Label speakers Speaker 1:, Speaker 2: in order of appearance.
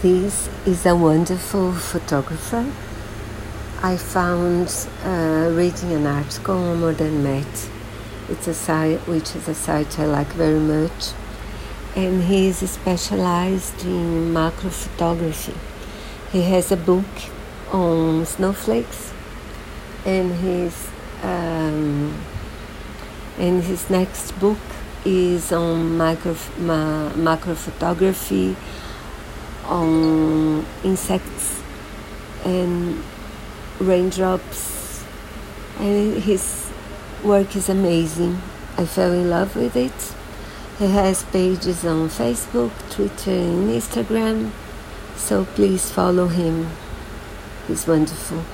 Speaker 1: This is a wonderful photographer. I found uh, reading an article on Modern Met. It's a site which is a site I like very much, and he is specialized in macro photography. He has a book on snowflakes, and his um, and his next book is on micro, ma, macro photography on insects and raindrops. And his work is amazing. I fell in love with it. He has pages on facebook twitter and instagram. So please follow him. He's wonderful